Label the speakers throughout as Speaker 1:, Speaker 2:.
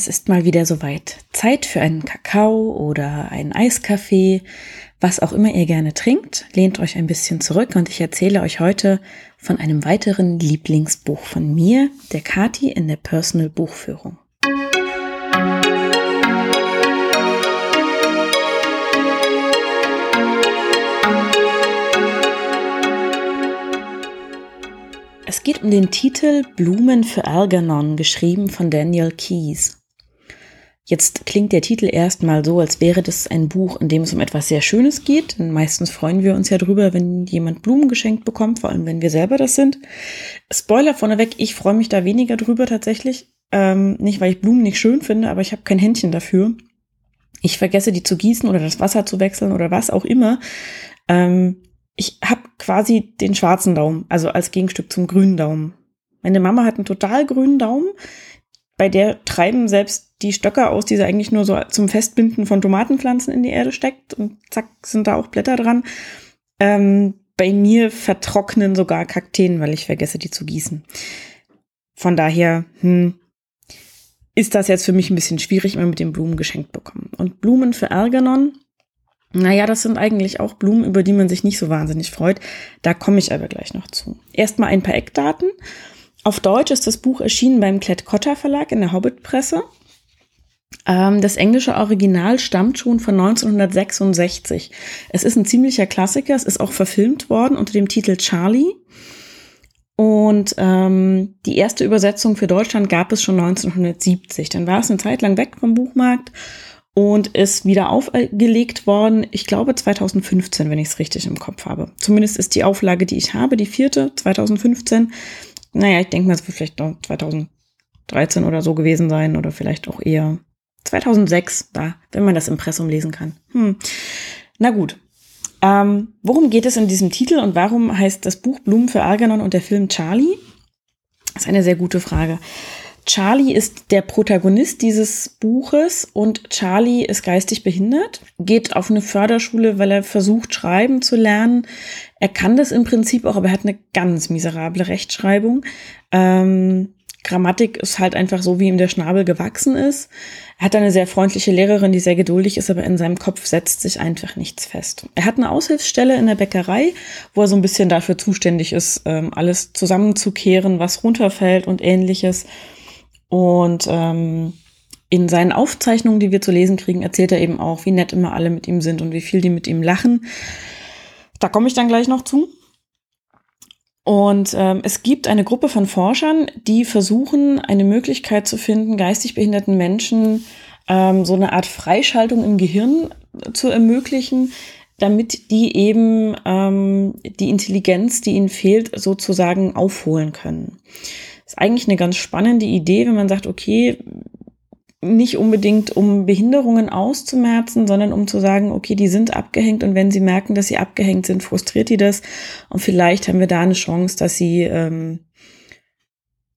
Speaker 1: Es ist mal wieder soweit. Zeit für einen Kakao oder einen Eiskaffee, was auch immer ihr gerne trinkt. Lehnt euch ein bisschen zurück und ich erzähle euch heute von einem weiteren Lieblingsbuch von mir, der Kati in der Personal Buchführung. Es geht um den Titel Blumen für Algernon, geschrieben von Daniel Keyes. Jetzt klingt der Titel erstmal so, als wäre das ein Buch, in dem es um etwas sehr Schönes geht. Denn meistens freuen wir uns ja drüber, wenn jemand Blumen geschenkt bekommt, vor allem wenn wir selber das sind. Spoiler vorneweg, ich freue mich da weniger drüber tatsächlich. Ähm, nicht, weil ich Blumen nicht schön finde, aber ich habe kein Händchen dafür. Ich vergesse, die zu gießen oder das Wasser zu wechseln oder was auch immer. Ähm, ich habe quasi den schwarzen Daumen, also als Gegenstück zum grünen Daumen. Meine Mama hat einen total grünen Daumen bei der treiben selbst die Stöcker aus, die sie eigentlich nur so zum Festbinden von Tomatenpflanzen in die Erde steckt und zack sind da auch Blätter dran. Ähm, bei mir vertrocknen sogar Kakteen, weil ich vergesse, die zu gießen. Von daher, hm, ist das jetzt für mich ein bisschen schwierig, wir mit den Blumen geschenkt bekommen. Und Blumen für Erganon, naja, das sind eigentlich auch Blumen, über die man sich nicht so wahnsinnig freut. Da komme ich aber gleich noch zu. Erstmal ein paar Eckdaten. Auf Deutsch ist das Buch erschienen beim Klett-Cotta Verlag in der Hobbit-Presse. Ähm, das englische Original stammt schon von 1966. Es ist ein ziemlicher Klassiker. Es ist auch verfilmt worden unter dem Titel Charlie. Und ähm, die erste Übersetzung für Deutschland gab es schon 1970. Dann war es eine Zeit lang weg vom Buchmarkt und ist wieder aufgelegt worden, ich glaube 2015, wenn ich es richtig im Kopf habe. Zumindest ist die Auflage, die ich habe, die vierte, 2015 naja, ich denke mal, es wird vielleicht noch 2013 oder so gewesen sein oder vielleicht auch eher 2006, da, wenn man das Impressum lesen kann. Hm. Na gut. Ähm, worum geht es in diesem Titel und warum heißt das Buch Blumen für Algernon und der Film Charlie? Das ist eine sehr gute Frage. Charlie ist der Protagonist dieses Buches und Charlie ist geistig behindert, geht auf eine Förderschule, weil er versucht, schreiben zu lernen. Er kann das im Prinzip auch, aber er hat eine ganz miserable Rechtschreibung. Ähm, Grammatik ist halt einfach so, wie ihm der Schnabel gewachsen ist. Er hat eine sehr freundliche Lehrerin, die sehr geduldig ist, aber in seinem Kopf setzt sich einfach nichts fest. Er hat eine Aushilfsstelle in der Bäckerei, wo er so ein bisschen dafür zuständig ist, ähm, alles zusammenzukehren, was runterfällt und ähnliches. Und ähm, in seinen Aufzeichnungen, die wir zu lesen kriegen, erzählt er eben auch, wie nett immer alle mit ihm sind und wie viel die mit ihm lachen. Da komme ich dann gleich noch zu. Und ähm, es gibt eine Gruppe von Forschern, die versuchen, eine Möglichkeit zu finden, geistig behinderten Menschen ähm, so eine Art Freischaltung im Gehirn zu ermöglichen, damit die eben ähm, die Intelligenz, die ihnen fehlt, sozusagen aufholen können. Ist eigentlich eine ganz spannende Idee, wenn man sagt, okay, nicht unbedingt um Behinderungen auszumerzen, sondern um zu sagen, okay, die sind abgehängt und wenn sie merken, dass sie abgehängt sind, frustriert die das und vielleicht haben wir da eine Chance, dass sie ähm,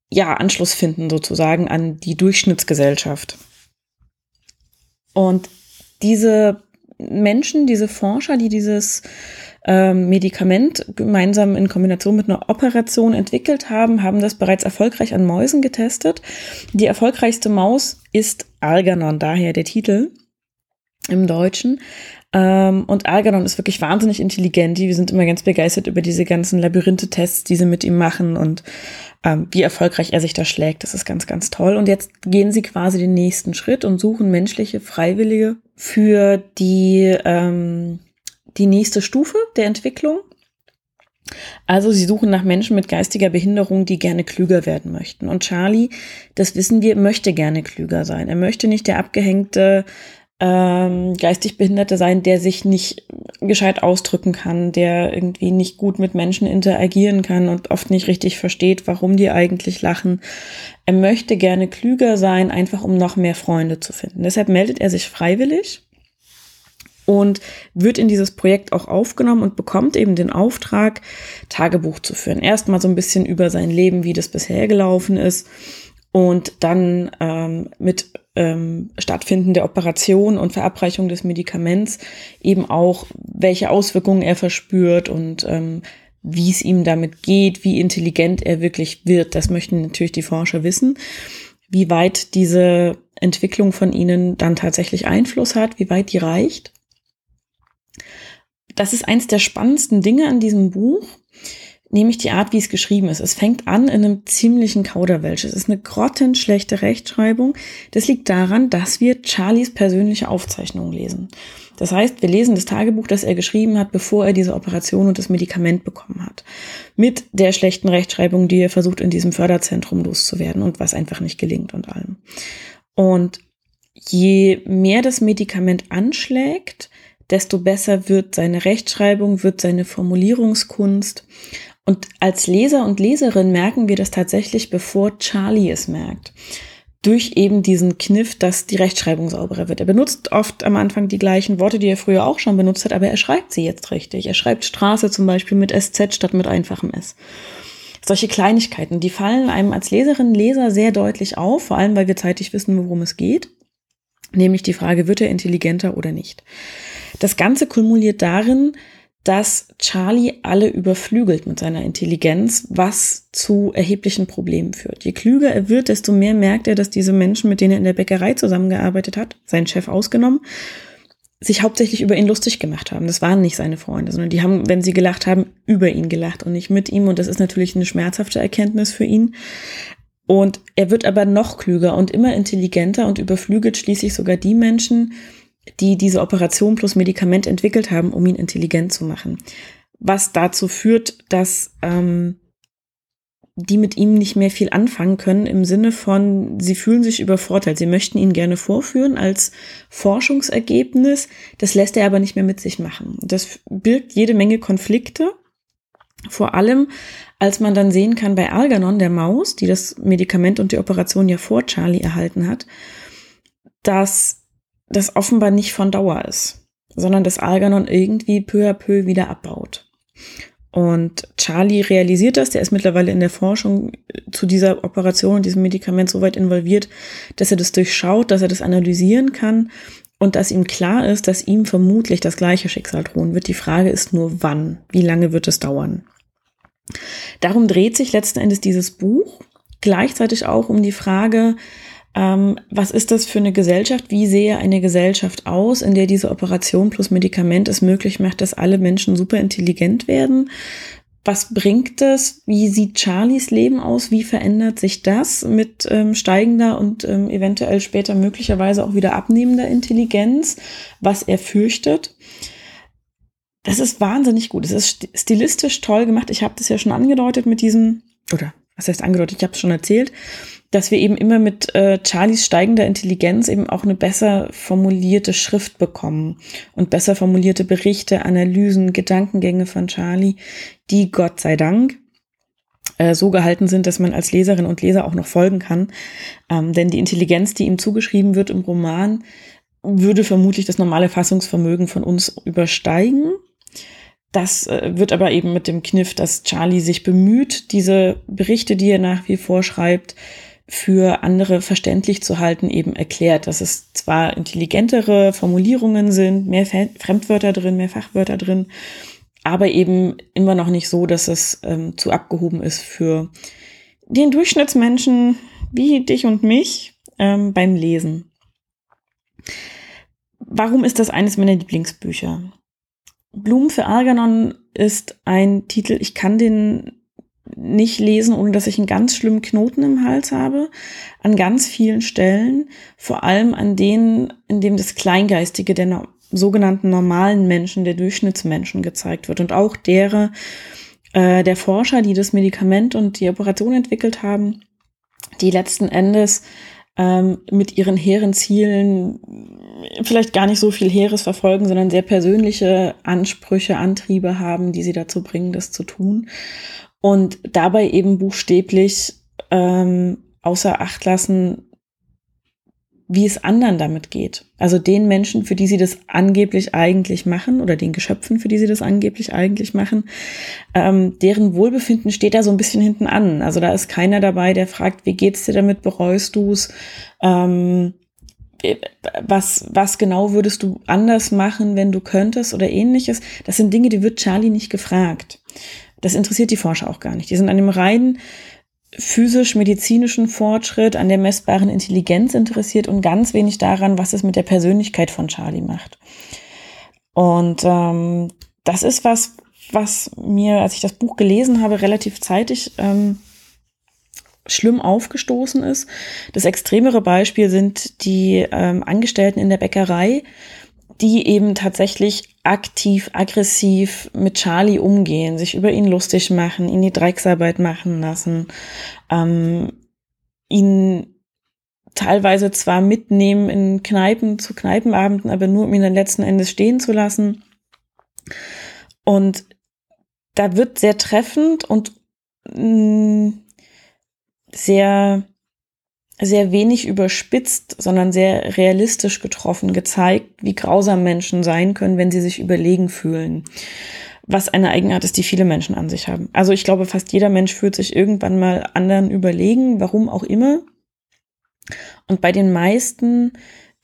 Speaker 1: ja Anschluss finden sozusagen an die Durchschnittsgesellschaft. Und diese Menschen, diese Forscher, die dieses ähm, Medikament gemeinsam in Kombination mit einer Operation entwickelt haben, haben das bereits erfolgreich an Mäusen getestet. Die erfolgreichste Maus ist Algernon, daher der Titel im Deutschen. Ähm, und Algernon ist wirklich wahnsinnig intelligent. Wir sind immer ganz begeistert über diese ganzen Labyrinthe-Tests, die sie mit ihm machen und ähm, wie erfolgreich er sich da schlägt. Das ist ganz, ganz toll. Und jetzt gehen sie quasi den nächsten Schritt und suchen menschliche Freiwillige für die ähm, die nächste Stufe der Entwicklung. Also sie suchen nach Menschen mit geistiger Behinderung, die gerne klüger werden möchten. Und Charlie, das wissen wir, möchte gerne klüger sein. Er möchte nicht der abgehängte ähm, geistig Behinderte sein, der sich nicht gescheit ausdrücken kann, der irgendwie nicht gut mit Menschen interagieren kann und oft nicht richtig versteht, warum die eigentlich lachen. Er möchte gerne klüger sein, einfach um noch mehr Freunde zu finden. Deshalb meldet er sich freiwillig und wird in dieses Projekt auch aufgenommen und bekommt eben den Auftrag, Tagebuch zu führen. Erstmal so ein bisschen über sein Leben, wie das bisher gelaufen ist und dann ähm, mit ähm, Stattfinden der Operation und Verabreichung des Medikaments eben auch, welche Auswirkungen er verspürt und ähm, wie es ihm damit geht, wie intelligent er wirklich wird. Das möchten natürlich die Forscher wissen. wie weit diese Entwicklung von ihnen dann tatsächlich Einfluss hat, wie weit die reicht. Das ist eins der spannendsten Dinge an diesem Buch, nämlich die Art, wie es geschrieben ist. Es fängt an in einem ziemlichen Kauderwelsch. Es ist eine grottenschlechte Rechtschreibung. Das liegt daran, dass wir Charlies persönliche Aufzeichnungen lesen. Das heißt, wir lesen das Tagebuch, das er geschrieben hat, bevor er diese Operation und das Medikament bekommen hat. Mit der schlechten Rechtschreibung, die er versucht, in diesem Förderzentrum loszuwerden und was einfach nicht gelingt und allem. Und je mehr das Medikament anschlägt, desto besser wird seine Rechtschreibung, wird seine Formulierungskunst. Und als Leser und Leserin merken wir das tatsächlich, bevor Charlie es merkt. Durch eben diesen Kniff, dass die Rechtschreibung sauberer wird. Er benutzt oft am Anfang die gleichen Worte, die er früher auch schon benutzt hat, aber er schreibt sie jetzt richtig. Er schreibt Straße zum Beispiel mit SZ statt mit einfachem S. Solche Kleinigkeiten, die fallen einem als Leserin, Leser sehr deutlich auf, vor allem weil wir zeitig wissen, worum es geht. Nämlich die Frage, wird er intelligenter oder nicht? Das Ganze kumuliert darin, dass Charlie alle überflügelt mit seiner Intelligenz, was zu erheblichen Problemen führt. Je klüger er wird, desto mehr merkt er, dass diese Menschen, mit denen er in der Bäckerei zusammengearbeitet hat, sein Chef ausgenommen, sich hauptsächlich über ihn lustig gemacht haben. Das waren nicht seine Freunde, sondern die haben, wenn sie gelacht haben, über ihn gelacht und nicht mit ihm. Und das ist natürlich eine schmerzhafte Erkenntnis für ihn. Und er wird aber noch klüger und immer intelligenter und überflügelt schließlich sogar die Menschen, die diese Operation plus Medikament entwickelt haben, um ihn intelligent zu machen. Was dazu führt, dass ähm, die mit ihm nicht mehr viel anfangen können im Sinne von, sie fühlen sich übervorteilt. Sie möchten ihn gerne vorführen als Forschungsergebnis. Das lässt er aber nicht mehr mit sich machen. Das birgt jede Menge Konflikte. Vor allem, als man dann sehen kann bei Algernon, der Maus, die das Medikament und die Operation ja vor Charlie erhalten hat, dass das offenbar nicht von Dauer ist, sondern das Algernon irgendwie peu à peu wieder abbaut. Und Charlie realisiert das, der ist mittlerweile in der Forschung zu dieser Operation und diesem Medikament so weit involviert, dass er das durchschaut, dass er das analysieren kann und dass ihm klar ist, dass ihm vermutlich das gleiche Schicksal drohen wird. Die Frage ist nur, wann, wie lange wird es dauern. Darum dreht sich letzten Endes dieses Buch, gleichzeitig auch um die Frage, ähm, was ist das für eine Gesellschaft? Wie sehe eine Gesellschaft aus, in der diese Operation plus Medikament es möglich macht, dass alle Menschen super intelligent werden? Was bringt das? Wie sieht Charlies Leben aus? Wie verändert sich das mit ähm, steigender und ähm, eventuell später möglicherweise auch wieder abnehmender Intelligenz, was er fürchtet? Das ist wahnsinnig gut. Es ist stilistisch toll gemacht. Ich habe das ja schon angedeutet mit diesem, oder was heißt angedeutet, ich habe es schon erzählt, dass wir eben immer mit äh, Charlies steigender Intelligenz eben auch eine besser formulierte Schrift bekommen und besser formulierte Berichte, Analysen, Gedankengänge von Charlie, die Gott sei Dank äh, so gehalten sind, dass man als Leserin und Leser auch noch folgen kann. Ähm, denn die Intelligenz, die ihm zugeschrieben wird im Roman, würde vermutlich das normale Fassungsvermögen von uns übersteigen. Das äh, wird aber eben mit dem Kniff, dass Charlie sich bemüht, diese Berichte, die er nach wie vor schreibt, für andere verständlich zu halten, eben erklärt, dass es zwar intelligentere Formulierungen sind, mehr Fremdwörter drin, mehr Fachwörter drin, aber eben immer noch nicht so, dass es ähm, zu abgehoben ist für den Durchschnittsmenschen wie dich und mich ähm, beim Lesen. Warum ist das eines meiner Lieblingsbücher? Blumen für Algernon ist ein Titel, ich kann den nicht lesen, ohne dass ich einen ganz schlimmen Knoten im Hals habe. An ganz vielen Stellen, vor allem an denen, in dem das Kleingeistige der no sogenannten normalen Menschen, der Durchschnittsmenschen gezeigt wird und auch derer äh, der Forscher, die das Medikament und die Operation entwickelt haben, die letzten Endes ähm, mit ihren hehren Zielen vielleicht gar nicht so viel Heeres verfolgen, sondern sehr persönliche Ansprüche, Antriebe haben, die sie dazu bringen, das zu tun. Und dabei eben buchstäblich ähm, außer Acht lassen, wie es anderen damit geht. Also den Menschen, für die sie das angeblich eigentlich machen, oder den Geschöpfen, für die sie das angeblich eigentlich machen, ähm, deren Wohlbefinden steht da so ein bisschen hinten an. Also da ist keiner dabei, der fragt, wie geht's dir damit, bereust du's? Ähm, was, was genau würdest du anders machen, wenn du könntest oder ähnliches? Das sind Dinge, die wird Charlie nicht gefragt. Das interessiert die Forscher auch gar nicht. Die sind an dem reinen physisch-medizinischen Fortschritt, an der messbaren Intelligenz interessiert und ganz wenig daran, was es mit der Persönlichkeit von Charlie macht. Und ähm, das ist was, was mir, als ich das Buch gelesen habe, relativ zeitig ähm, schlimm aufgestoßen ist. Das extremere Beispiel sind die ähm, Angestellten in der Bäckerei, die eben tatsächlich aktiv, aggressiv mit Charlie umgehen, sich über ihn lustig machen, ihn die Drecksarbeit machen lassen, ähm, ihn teilweise zwar mitnehmen in Kneipen zu Kneipenabenden, aber nur um ihn dann letzten Endes stehen zu lassen. Und da wird sehr treffend und mh, mm, sehr sehr wenig überspitzt, sondern sehr realistisch getroffen gezeigt, wie grausam Menschen sein können, wenn sie sich überlegen fühlen. Was eine Eigenart ist, die viele Menschen an sich haben. Also ich glaube, fast jeder Mensch fühlt sich irgendwann mal anderen überlegen, warum auch immer. Und bei den meisten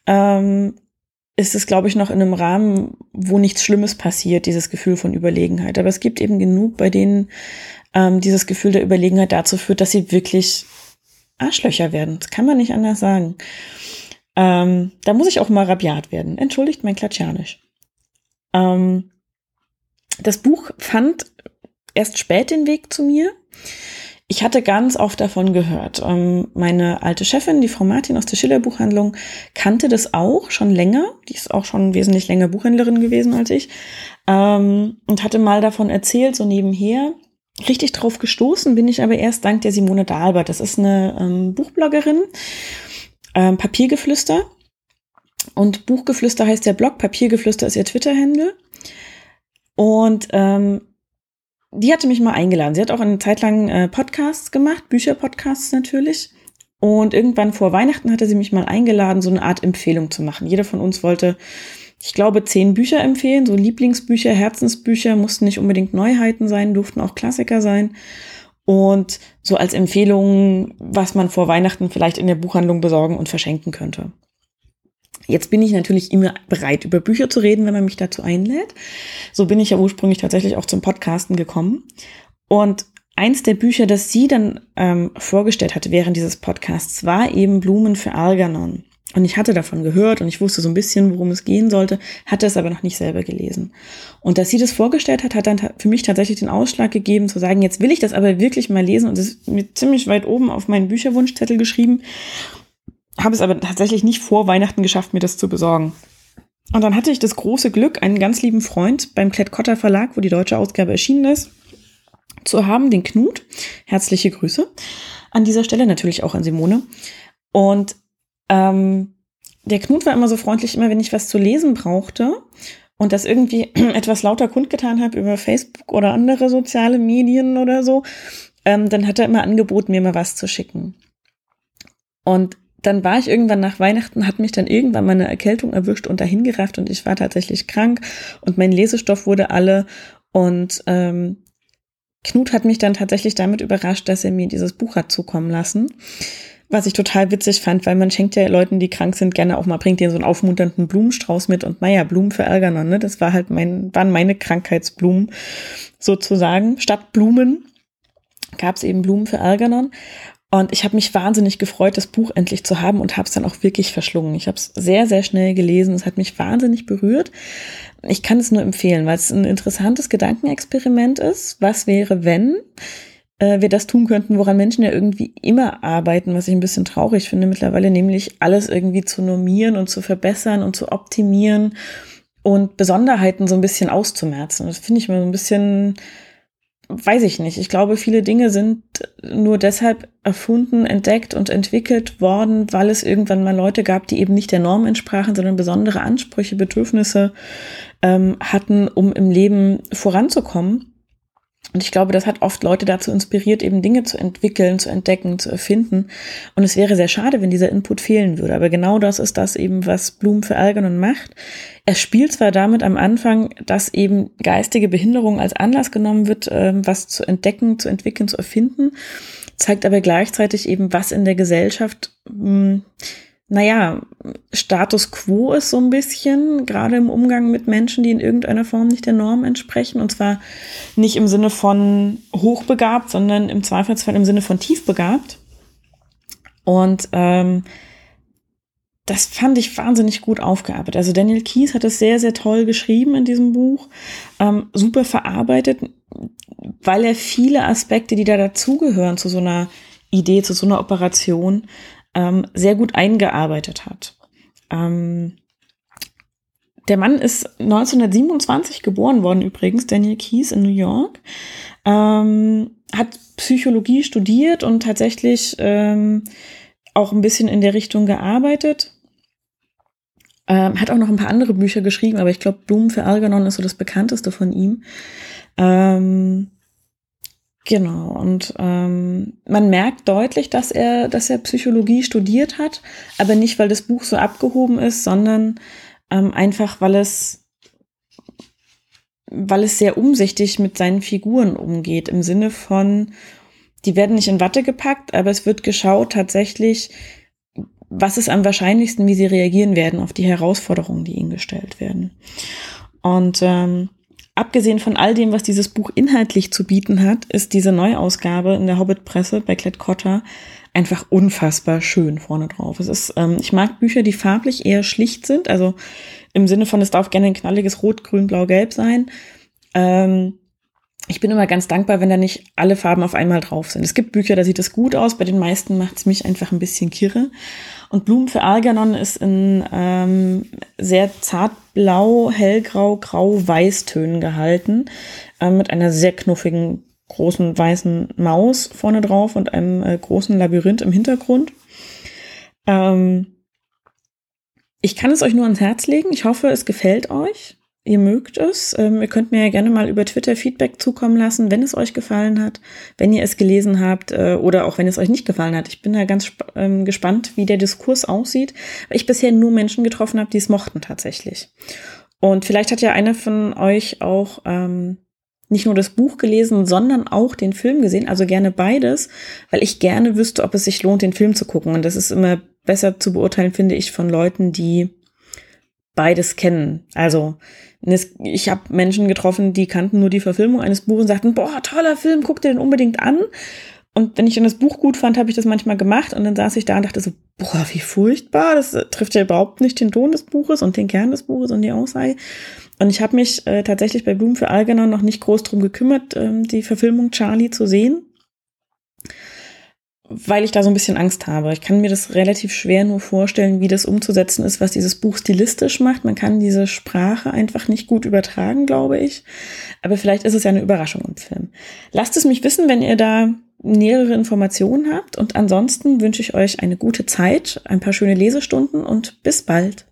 Speaker 1: ähm, ist es, glaube ich, noch in einem Rahmen, wo nichts Schlimmes passiert, dieses Gefühl von Überlegenheit. Aber es gibt eben genug, bei denen ähm, dieses Gefühl der Überlegenheit dazu führt, dass sie wirklich Arschlöcher werden. Das kann man nicht anders sagen. Ähm, da muss ich auch mal rabiat werden. Entschuldigt mein Klatschanisch. Ähm, das Buch fand erst spät den Weg zu mir. Ich hatte ganz oft davon gehört. Ähm, meine alte Chefin, die Frau Martin aus der Schiller Buchhandlung, kannte das auch schon länger. Die ist auch schon wesentlich länger Buchhändlerin gewesen als ich. Ähm, und hatte mal davon erzählt, so nebenher. Richtig drauf gestoßen bin ich aber erst dank der Simone Dahlbert. Das ist eine ähm, Buchbloggerin, ähm, Papiergeflüster. Und Buchgeflüster heißt der Blog, Papiergeflüster ist ihr Twitter-Handle. Und ähm, die hatte mich mal eingeladen. Sie hat auch eine Zeit lang äh, Podcasts gemacht, Bücherpodcasts natürlich. Und irgendwann vor Weihnachten hatte sie mich mal eingeladen, so eine Art Empfehlung zu machen. Jeder von uns wollte ich glaube, zehn Bücher empfehlen, so Lieblingsbücher, Herzensbücher, mussten nicht unbedingt Neuheiten sein, durften auch Klassiker sein. Und so als Empfehlung, was man vor Weihnachten vielleicht in der Buchhandlung besorgen und verschenken könnte. Jetzt bin ich natürlich immer bereit, über Bücher zu reden, wenn man mich dazu einlädt. So bin ich ja ursprünglich tatsächlich auch zum Podcasten gekommen. Und eins der Bücher, das sie dann ähm, vorgestellt hatte während dieses Podcasts, war eben Blumen für Algernon. Und ich hatte davon gehört und ich wusste so ein bisschen, worum es gehen sollte, hatte es aber noch nicht selber gelesen. Und dass sie das vorgestellt hat, hat dann für mich tatsächlich den Ausschlag gegeben, zu sagen, jetzt will ich das aber wirklich mal lesen und es ist mir ziemlich weit oben auf meinen Bücherwunschzettel geschrieben, habe es aber tatsächlich nicht vor Weihnachten geschafft, mir das zu besorgen. Und dann hatte ich das große Glück, einen ganz lieben Freund beim Klett-Cotta Verlag, wo die deutsche Ausgabe erschienen ist, zu haben, den Knut. Herzliche Grüße. An dieser Stelle natürlich auch an Simone. Und ähm, der Knut war immer so freundlich, immer wenn ich was zu lesen brauchte und das irgendwie etwas lauter kundgetan habe über Facebook oder andere soziale Medien oder so, ähm, dann hat er immer angeboten, mir mal was zu schicken. Und dann war ich irgendwann nach Weihnachten, hat mich dann irgendwann meine Erkältung erwischt und dahin gerafft und ich war tatsächlich krank und mein Lesestoff wurde alle und ähm, Knut hat mich dann tatsächlich damit überrascht, dass er mir dieses Buch hat zukommen lassen. Was ich total witzig fand, weil man schenkt ja Leuten, die krank sind, gerne auch mal, bringt denen so einen aufmunternden Blumenstrauß mit und naja, Blumen für Algernon, ne? Das war halt mein, waren meine Krankheitsblumen sozusagen. Statt Blumen gab es eben Blumen für Algernon. Und ich habe mich wahnsinnig gefreut, das Buch endlich zu haben und habe es dann auch wirklich verschlungen. Ich habe es sehr, sehr schnell gelesen. Es hat mich wahnsinnig berührt. Ich kann es nur empfehlen, weil es ein interessantes Gedankenexperiment ist. Was wäre, wenn äh, wir das tun könnten, woran Menschen ja irgendwie immer arbeiten, was ich ein bisschen traurig finde mittlerweile, nämlich alles irgendwie zu normieren und zu verbessern und zu optimieren und Besonderheiten so ein bisschen auszumerzen. Das finde ich mal so ein bisschen, weiß ich nicht. Ich glaube, viele Dinge sind nur deshalb erfunden, entdeckt und entwickelt worden, weil es irgendwann mal Leute gab, die eben nicht der Norm entsprachen, sondern besondere Ansprüche, Bedürfnisse ähm, hatten, um im Leben voranzukommen. Und ich glaube, das hat oft Leute dazu inspiriert, eben Dinge zu entwickeln, zu entdecken, zu erfinden. Und es wäre sehr schade, wenn dieser Input fehlen würde. Aber genau das ist das eben, was Bloom für Algernon macht. Er spielt zwar damit am Anfang, dass eben geistige Behinderung als Anlass genommen wird, ähm, was zu entdecken, zu entwickeln, zu erfinden, zeigt aber gleichzeitig eben, was in der Gesellschaft hm, naja, Status quo ist so ein bisschen, gerade im Umgang mit Menschen, die in irgendeiner Form nicht der Norm entsprechen. Und zwar nicht im Sinne von hochbegabt, sondern im Zweifelsfall im Sinne von tiefbegabt. Und ähm, das fand ich wahnsinnig gut aufgearbeitet. Also Daniel Kies hat es sehr, sehr toll geschrieben in diesem Buch, ähm, super verarbeitet, weil er viele Aspekte, die da dazugehören zu so einer Idee, zu so einer Operation, ähm, sehr gut eingearbeitet hat. Ähm, der Mann ist 1927 geboren worden übrigens, Daniel Kies in New York. Ähm, hat Psychologie studiert und tatsächlich ähm, auch ein bisschen in der Richtung gearbeitet. Ähm, hat auch noch ein paar andere Bücher geschrieben, aber ich glaube, Blumen für Algernon ist so das bekannteste von ihm. Ähm, genau, und ähm, man merkt deutlich, dass er, dass er Psychologie studiert hat, aber nicht, weil das Buch so abgehoben ist, sondern ähm, einfach, weil es weil es sehr umsichtig mit seinen Figuren umgeht, im Sinne von, die werden nicht in Watte gepackt, aber es wird geschaut tatsächlich, was ist am wahrscheinlichsten, wie sie reagieren werden auf die Herausforderungen, die ihnen gestellt werden. Und ähm, abgesehen von all dem, was dieses Buch inhaltlich zu bieten hat, ist diese Neuausgabe in der Hobbit-Presse bei Klett Cotta einfach unfassbar schön vorne drauf. Es ist, ähm, ich mag Bücher, die farblich eher schlicht sind, also im Sinne von, es darf gerne ein knalliges Rot, Grün, Blau, Gelb sein. Ähm, ich bin immer ganz dankbar, wenn da nicht alle Farben auf einmal drauf sind. Es gibt Bücher, da sieht es gut aus, bei den meisten macht es mich einfach ein bisschen kirre. Und Blumen für Algernon ist in ähm, sehr zartblau, hellgrau, grau, weißtönen gehalten, äh, mit einer sehr knuffigen, großen weißen Maus vorne drauf und einem äh, großen Labyrinth im Hintergrund. Ähm, ich kann es euch nur ans Herz legen. Ich hoffe, es gefällt euch ihr mögt es. Ähm, ihr könnt mir ja gerne mal über Twitter Feedback zukommen lassen, wenn es euch gefallen hat, wenn ihr es gelesen habt äh, oder auch wenn es euch nicht gefallen hat. Ich bin da ganz ähm, gespannt, wie der Diskurs aussieht, weil ich bisher nur Menschen getroffen habe, die es mochten tatsächlich. Und vielleicht hat ja einer von euch auch ähm, nicht nur das Buch gelesen, sondern auch den Film gesehen, also gerne beides, weil ich gerne wüsste, ob es sich lohnt, den Film zu gucken. Und das ist immer besser zu beurteilen, finde ich, von Leuten, die beides kennen. Also ich habe Menschen getroffen, die kannten nur die Verfilmung eines Buches und sagten, boah, toller Film, guck dir den unbedingt an. Und wenn ich dann das Buch gut fand, habe ich das manchmal gemacht und dann saß ich da und dachte so, boah, wie furchtbar, das trifft ja überhaupt nicht den Ton des Buches und den Kern des Buches und die Aussage. Und ich habe mich äh, tatsächlich bei Blumen für Algernon noch nicht groß drum gekümmert, ähm, die Verfilmung Charlie zu sehen weil ich da so ein bisschen Angst habe. Ich kann mir das relativ schwer nur vorstellen, wie das umzusetzen ist, was dieses Buch stilistisch macht. Man kann diese Sprache einfach nicht gut übertragen, glaube ich. Aber vielleicht ist es ja eine Überraschung im Film. Lasst es mich wissen, wenn ihr da nähere Informationen habt. Und ansonsten wünsche ich euch eine gute Zeit, ein paar schöne Lesestunden und bis bald.